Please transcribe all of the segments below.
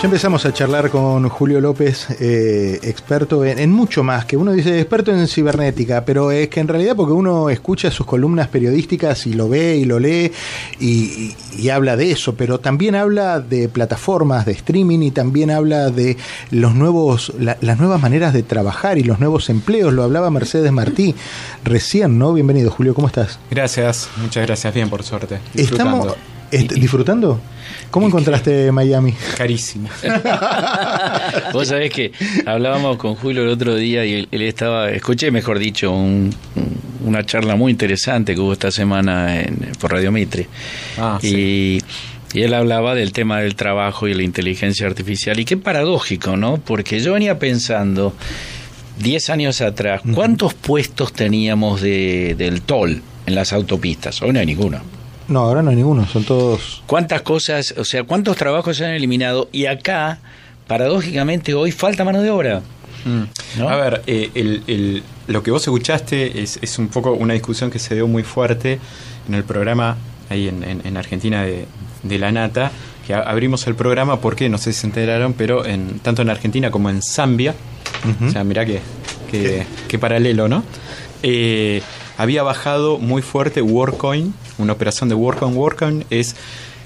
Ya empezamos a charlar con Julio López, eh, experto en, mucho más, que uno dice experto en cibernética, pero es que en realidad porque uno escucha sus columnas periodísticas y lo ve y lo lee y, habla de eso, pero también habla de plataformas de streaming y también habla de los nuevos, las nuevas maneras de trabajar y los nuevos empleos. Lo hablaba Mercedes Martí recién, ¿no? Bienvenido, Julio, ¿cómo estás? Gracias, muchas gracias, bien por suerte. Estamos disfrutando. ¿Cómo encontraste Miami? Carísimo. Vos sabés que hablábamos con Julio el otro día y él, estaba, escuché mejor dicho, una charla muy interesante que hubo esta semana en, por Radio Mitre. Ah, y, y él hablaba del tema del trabajo y la inteligencia artificial. Y qué paradójico, ¿no? Porque yo venía pensando, 10 años atrás, ¿cuántos puestos teníamos de, del toll en las autopistas? Hoy no hay ninguno. No, ahora no hay ninguno, son todos... ¿Cuántas cosas, o sea, cuántos trabajos se han eliminado? Y acá, paradójicamente, hoy falta mano de obra. Mm. A ver, eh, lo que vos escuchaste es, un poco una discusión que se dio muy fuerte en el programa ahí en, Argentina de, La Nata, que abrimos el programa porque, no sé si se enteraron, pero en, tanto en Argentina como en Zambia, o sea, mirá que, que, paralelo, ¿no? Eh, había bajado muy fuerte WorkCoin, una operación de WorkCoin. WorkCoin es,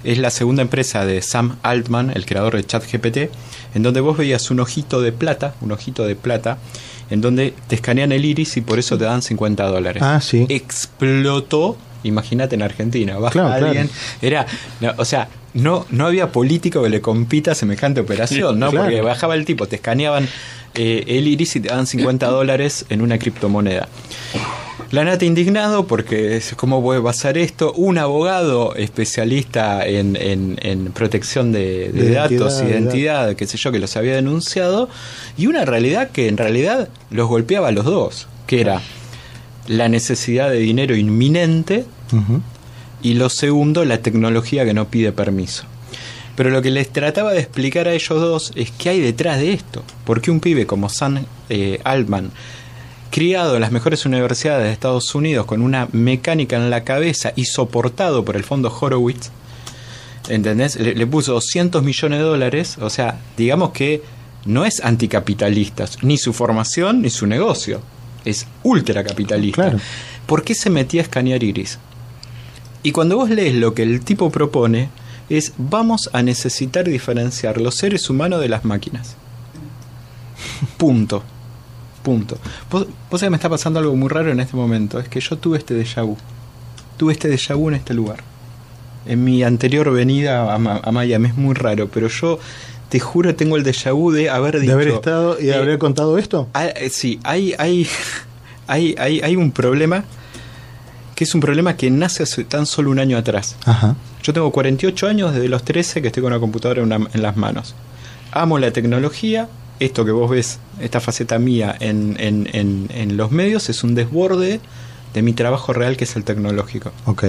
es la segunda empresa de Sam Altman, el creador de ChatGPT, en donde vos veías un ojito de plata, un ojito de plata, en donde te escanean el iris y por eso te dan 50 dólares. Ah, sí. Explotó, imagínate en Argentina, baja alguien, era, o sea, no, no había político que le compita a semejante operación, ¿no? Porque bajaba el tipo, te escaneaban eh, el iris y te dan 50 dólares en una criptomoneda. La Nata indignado porque cómo puede pasar esto. Un abogado especialista en, en, protección de, datos, y identidad, qué sé yo, que los había denunciado. Y una realidad que en realidad los golpeaba a los dos, que era la necesidad de dinero inminente y lo segundo, la tecnología que no pide permiso. Pero lo que les trataba de explicar a ellos dos es qué hay detrás de esto. Porque un pibe como Sam eh, Altman criado en las mejores universidades de Estados Unidos con una mecánica en la cabeza y soportado por el fondo Horowitz, ¿entendés? Le, puso 200 millones de dólares, o sea, digamos que no es anticapitalista, ni su formación ni su negocio, es ultracapitalista. ¿Por qué se metía a escanear iris? Y cuando vos lees lo que el tipo propone, es vamos a necesitar diferenciar los seres humanos de las máquinas. Punto. Punto. Vos, que me está pasando algo muy raro en este momento. Es que yo tuve este déjà vu. Tuve este déjà vu en este lugar. En mi anterior venida a, Miami. Es muy raro, pero yo te juro tengo el déjà vu de haber dicho... ¿De haber estado y de haber contado esto? Ah, eh, sí, hay, hay, hay, hay, hay un problema que es un problema que nace hace tan solo un año atrás. Ajá. Yo tengo 48 años desde los 13 que estoy con una computadora en las manos. Amo la tecnología, esto que vos ves, esta faceta mía en, en, en, los medios, es un desborde de mi trabajo real que es el tecnológico. Ok.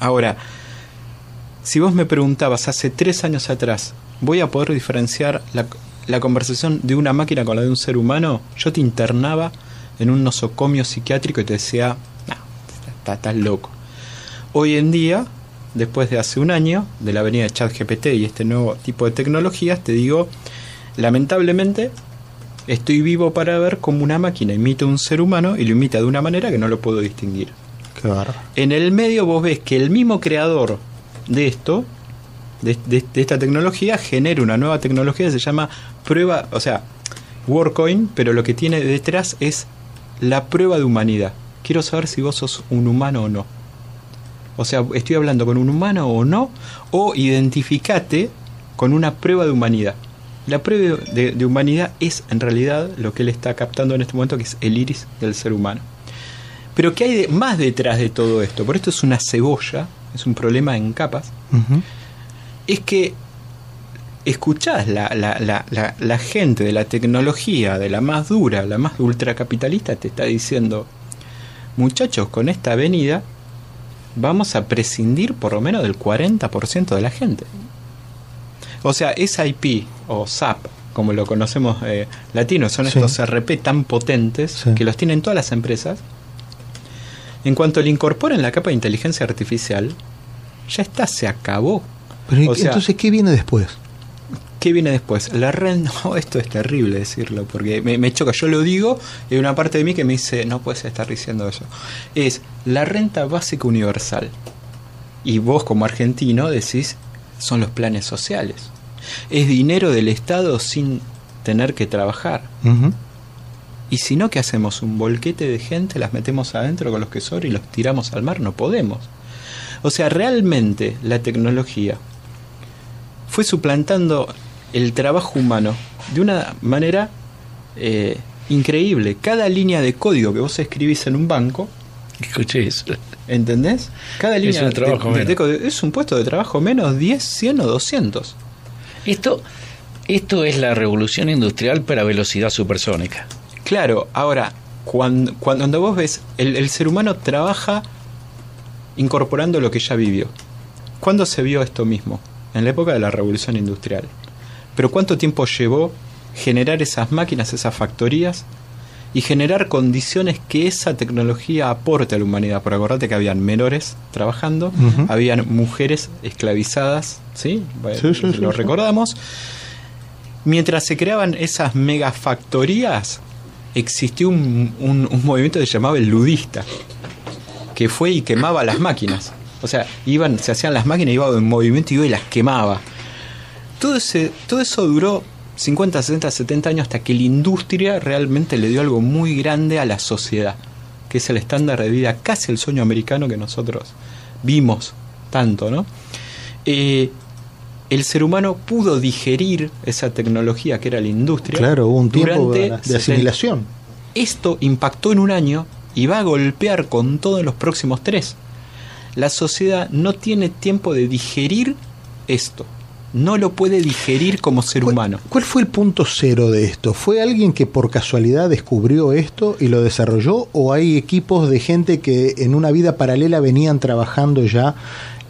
Ahora, si vos me preguntabas hace tres años atrás, ¿voy a poder diferenciar la, la conversación de una máquina con la de un ser humano? Yo te internaba en un nosocomio psiquiátrico y te decía, no, estás loco. Hoy en día, después de hace un año, de la venida de ChatGPT y este nuevo tipo de tecnologías, te digo, Lamentablemente, estoy vivo para ver cómo una máquina imita a un ser humano y lo imita de una manera que no lo puedo distinguir. Qué En el medio vos ves que el mismo creador de esto, de, esta tecnología, genera una nueva tecnología que se llama prueba, o sea, WorkCoin, pero lo que tiene detrás es la prueba de humanidad. Quiero saber si vos sos un humano o no. O sea, estoy hablando con un humano o no, o identificate con una prueba de humanidad. La prueba de, humanidad es en realidad lo que él está captando en este momento, que es el iris del ser humano. Pero ¿qué hay más detrás de todo esto? Por esto es una cebolla, es un problema en capas. Es que escuchás la, la, gente de la tecnología, de la más dura, la más ultracapitalista, te está diciendo, muchachos, con esta avenida vamos a prescindir por lo menos del 40% de la gente. O sea, SIP o SAP, como lo conocemos eh, latinos, son estos RP tan potentes que los tienen todas las empresas. En cuanto le incorporen la capa de inteligencia artificial, ya está, se acabó. Pero entonces, ¿qué viene después? ¿Qué viene después? La renta, esto es terrible decirlo, porque me, choca, yo lo digo y hay una parte de mí que me dice, no puedes estar diciendo eso. Es la renta básica universal. Y vos como argentino decís, son los planes sociales. Es dinero del Estado sin tener que trabajar. Y si no, ¿qué hacemos? ¿Un bolquete de gente? ¿Las metemos adentro con los que sobran y los tiramos al mar? No podemos. O sea, realmente la tecnología fue suplantando el trabajo humano de una manera eh, increíble. Cada línea de código que vos escribís en un banco. Escuché eso. ¿Entendés? Cada línea de, trabajo de, es un puesto de trabajo menos 10, 100 o 200. Esto, esto es la revolución industrial para velocidad supersónica. Claro, ahora, cuando, cuando vos ves, el, el ser humano trabaja incorporando lo que ya vivió. ¿Cuándo se vio esto mismo? En la época de la revolución industrial. Pero ¿cuánto tiempo llevó generar esas máquinas, esas factorías y generar condiciones que esa tecnología aporte a la humanidad? Por acordate que habían menores trabajando, habían mujeres esclavizadas, ¿sí? lo recordamos. Mientras se creaban esas megafactorías, existió un, un movimiento que se llamaba el ludista, que fue y quemaba las máquinas. O sea, iban, se hacían las máquinas, iba en movimiento y iba y las quemaba. Todo, ese, todo eso duró 50, 60, 70 años hasta que la industria realmente le dio algo muy grande a la sociedad, que es el estándar de vida, casi el sueño americano que nosotros vimos tanto, ¿no? Eh, el ser humano pudo digerir esa tecnología que era la industria. Claro, hubo un tiempo de, asimilación. Esto impactó en un año y va a golpear con todo en los próximos tres. La sociedad no tiene tiempo de digerir esto no lo puede digerir como ser humano. ¿Cuál fue el punto cero de esto? ¿Fue alguien que por casualidad descubrió esto y lo desarrolló? ¿O hay equipos de gente que en una vida paralela venían trabajando ya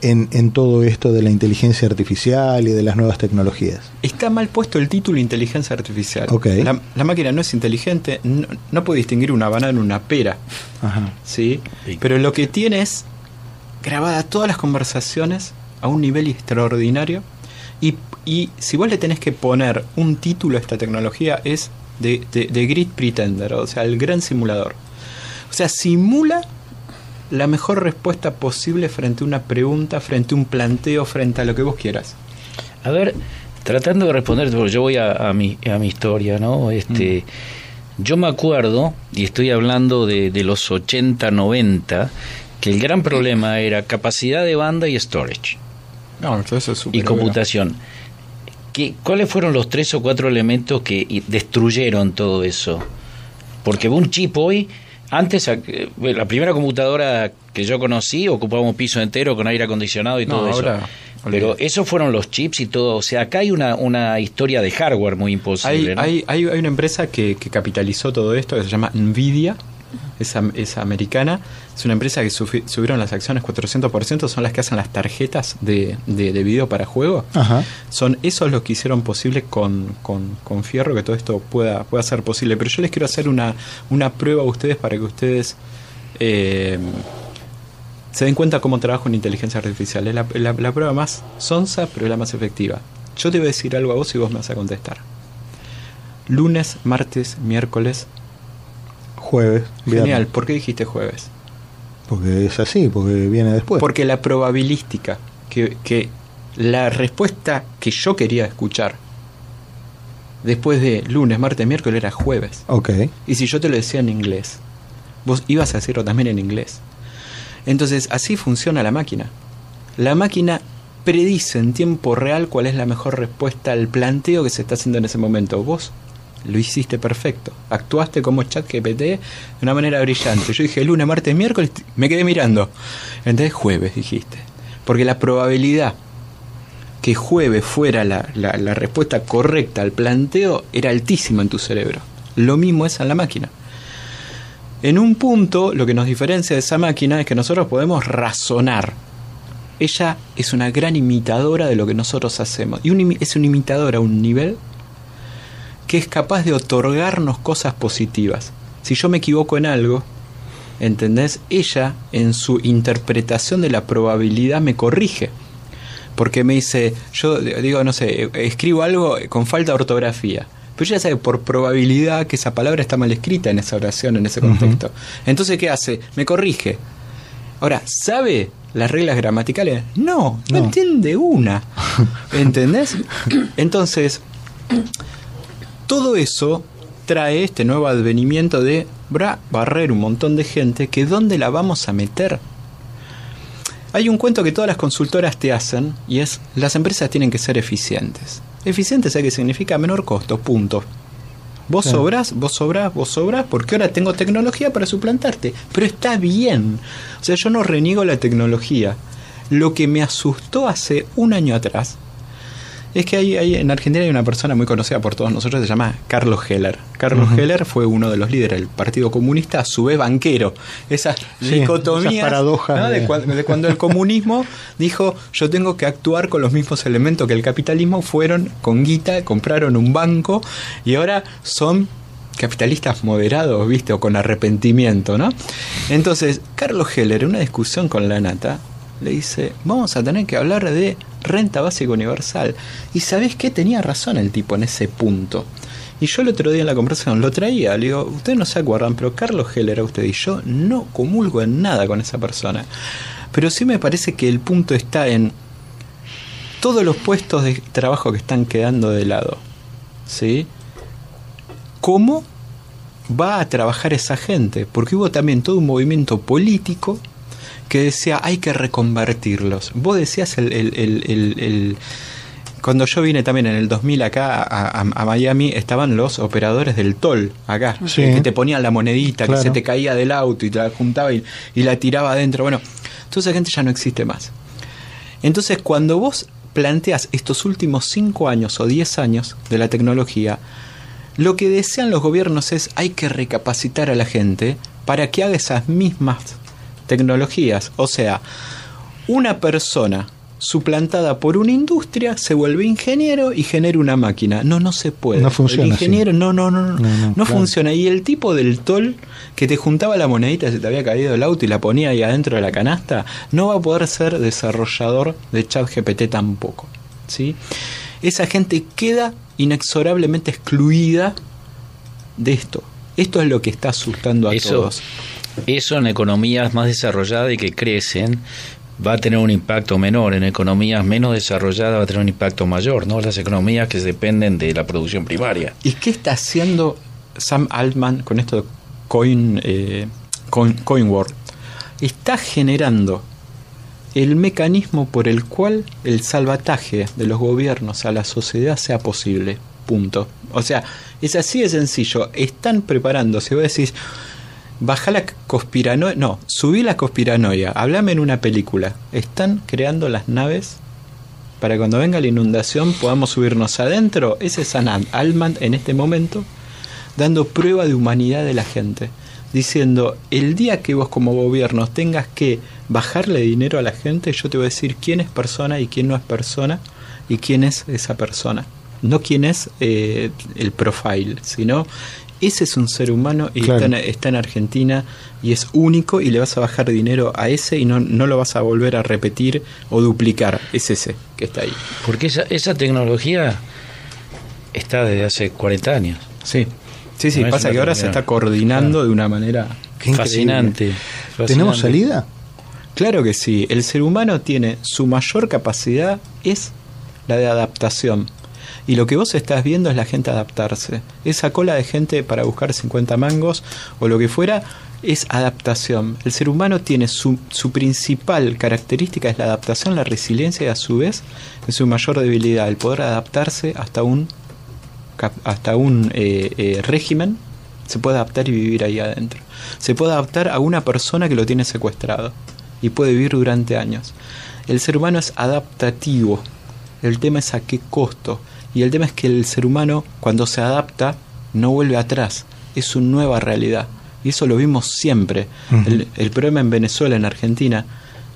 en, todo esto de la inteligencia artificial y de las nuevas tecnologías? Está mal puesto el título inteligencia artificial. La, máquina no es inteligente, no, puede distinguir una banana de una pera. ¿sí? Pero lo que tiene es grabadas todas las conversaciones a un nivel extraordinario y, si vos le tenés que poner un título a esta tecnología es de, de, Grid Pretender, o sea, el gran simulador. O sea, simula la mejor respuesta posible frente a una pregunta, frente a un planteo, frente a lo que vos quieras. A ver, tratando de responder, yo voy a, mi, a mi historia, ¿no? Este, mm. Yo me acuerdo, y estoy hablando de, de los 80, 90, que el gran problema era capacidad de banda y storage y computación. ¿Qué, ¿Cuáles fueron los tres o cuatro elementos que destruyeron todo eso? Porque un chip hoy, antes, eh, la primera computadora que yo conocí ocupaba un piso entero con aire acondicionado y todo eso. Pero esos fueron los chips y todo. O sea, acá hay una, una historia de hardware muy imposible. Hay, hay, hay, una empresa que, que capitalizó todo esto que se llama Nvidia es, americana, es una empresa que subieron las acciones 400%, son las que hacen las tarjetas de, de, video para juego. Son esos los que hicieron posible con, con, Fierro que todo esto pueda, pueda ser posible. Pero yo les quiero hacer una, una prueba a ustedes para que ustedes eh, se den cuenta cómo trabajo en inteligencia artificial. Es la, la prueba más sonsa, pero es la más efectiva. Yo te voy a decir algo a vos y vos me vas a contestar. Lunes, martes, miércoles, Jueves. Genial. ¿Por qué dijiste jueves? Porque es así, porque viene después. Porque la probabilística, que, que la respuesta que yo quería escuchar después de lunes, martes, miércoles era jueves. Ok. Y si yo te lo decía en inglés, vos ibas a decirlo también en inglés. Entonces, así funciona la máquina. La máquina predice en tiempo real cuál es la mejor respuesta al planteo que se está haciendo en ese momento. Vos lo hiciste perfecto. Actuaste como chat GPT de una manera brillante. Yo dije lunes, martes, miércoles, me quedé mirando. Entonces jueves dijiste. Porque la probabilidad que jueves fuera la, la, respuesta correcta al planteo era altísima en tu cerebro. Lo mismo es en la máquina. En un punto, lo que nos diferencia de esa máquina es que nosotros podemos razonar. Ella es una gran imitadora de lo que nosotros hacemos. Y es una imitadora a un nivel que es capaz de otorgarnos cosas positivas. Si yo me equivoco en algo, ¿entendés? Ella, en su interpretación de la probabilidad, me corrige. porque me dice, yo digo, no sé, escribo algo con falta de ortografía. Pero ya sabe por probabilidad que esa palabra está mal escrita en esa oración, en ese contexto. Entonces, ¿qué hace? Me corrige. Ahora, ¿sabe las reglas gramaticales? No, no, entiende una. ¿Entendés? Entonces, todo eso trae este nuevo advenimiento de bra, barrer un montón de gente que ¿dónde la vamos a meter? Hay un cuento que todas las consultoras te hacen y es las empresas tienen que ser eficientes. Eficientes, ¿sabe qué significa? Menor costo, punto. Vos sobras, vos sobras, vos sobras, porque ahora tengo tecnología para suplantarte. Pero está bien. O sea, yo no reniego la tecnología. Lo que me asustó hace un año atrás es que hay, en Argentina hay una persona muy conocida por todos nosotros, se llama Carlos Heller. Carlos Heller fue uno de los líderes del Partido Comunista, a su vez banquero. Esa dicotomía paradoja de, cuando, el comunismo dijo yo tengo que actuar con los mismos elementos que el capitalismo, fueron con guita, compraron un banco y ahora son capitalistas moderados, ¿viste? O con arrepentimiento, ¿no? Entonces, Carlos Heller, en una discusión con la Nata, le dice, vamos a tener que hablar de renta básica universal. Y sabés qué? Tenía razón el tipo en ese punto. Y yo el otro día en la conversación lo traía, le digo, ustedes no se acuerdan, pero Carlos Heller a usted y yo no comulgo en nada con esa persona. Pero sí me parece que el punto está en todos los puestos de trabajo que están quedando de lado. ¿Sí? ¿Cómo va a trabajar esa gente? Porque hubo también todo un movimiento político que decía hay que reconvertirlos. Vos decías el, el, el, cuando yo vine también en el 2000 acá a, Miami, estaban los operadores del toll acá, que te ponían la monedita, que se te caía del auto y te la juntaba y, y la tiraba adentro. Bueno, toda esa gente ya no existe más. Entonces, cuando vos planteas estos últimos 5 años o 10 años de la tecnología, lo que desean los gobiernos es hay que recapacitar a la gente para que haga esas mismas tecnologías. O sea, una persona suplantada por una industria se vuelve ingeniero y genera una máquina. No, no se puede. No funciona. El ingeniero, no, no, no, no, no, funciona. Y el tipo del tol que te juntaba la monedita, se te había caído el auto y la ponía ahí adentro de la canasta, no va a poder ser desarrollador de chat GPT tampoco. ¿sí? Esa gente queda inexorablemente excluida de esto. Esto es lo que está asustando a todos. Eso en economías más desarrolladas y que crecen va a tener un impacto menor, en economías menos desarrolladas va a tener un impacto mayor, ¿no? Las economías que dependen de la producción primaria. ¿Y qué está haciendo Sam Altman con esto de Coin, eh, Coin, Está generando el mecanismo por el cual el salvataje de los gobiernos a la sociedad sea posible. Punto. O sea, es así de sencillo. Están preparándose. Vos decís, baja la conspiranoia, no, subí la conspiranoia, hablame en una película. Están creando las naves para cuando venga la inundación podamos subirnos adentro. Ese es en este momento dando prueba de humanidad de la gente, diciendo, el día que vos como gobierno tengas que bajarle dinero a la gente, yo te voy a decir quién es persona y quién no es persona y quién es esa persona. No quién es eh, el profile, sino ese es un ser humano y está, en, Argentina y es único y le vas a bajar dinero a ese y no, no lo vas a volver a repetir o duplicar. Es ese que está ahí. Porque esa, esa tecnología está desde hace 40 años. Sí, sí, sí. pasa que ahora se está coordinando de una manera fascinante. ¿Tenemos salida? Claro que sí. El ser humano tiene su mayor capacidad es la de adaptación. Y lo que vos estás viendo es la gente adaptarse. Esa cola de gente para buscar 50 mangos o lo que fuera es adaptación. El ser humano tiene su, su principal característica es la adaptación, la resiliencia y a su vez es su mayor debilidad, el poder adaptarse hasta un, hasta un eh, eh, régimen. Se puede adaptar y vivir ahí adentro. Se puede adaptar a una persona que lo tiene secuestrado y puede vivir durante años. El ser humano es adaptativo. El tema es a qué costo. Y el tema es que el ser humano, cuando se adapta, no vuelve atrás. Es su nueva realidad. Y eso lo vimos siempre. el, problema en Venezuela, en Argentina,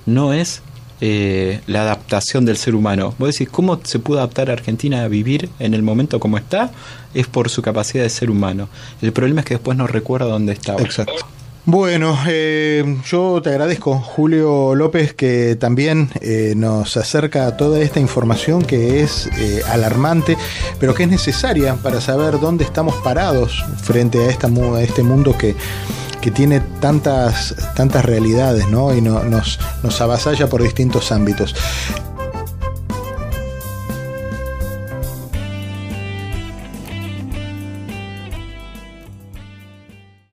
no es eh, la adaptación del ser humano. Vos decís, ¿cómo se pudo adaptar a Argentina a vivir en el momento como está? Es por su capacidad de ser humano. El problema es que después no recuerda dónde estaba. Exacto. Bueno, eh, yo te agradezco, Julio López, que también eh, nos acerca a toda esta información que es eh, alarmante, pero que es necesaria para saber dónde estamos parados frente a, esta, este mundo que, que tiene tantas, tantas realidades ¿no? y nos, nos avasalla por distintos ámbitos.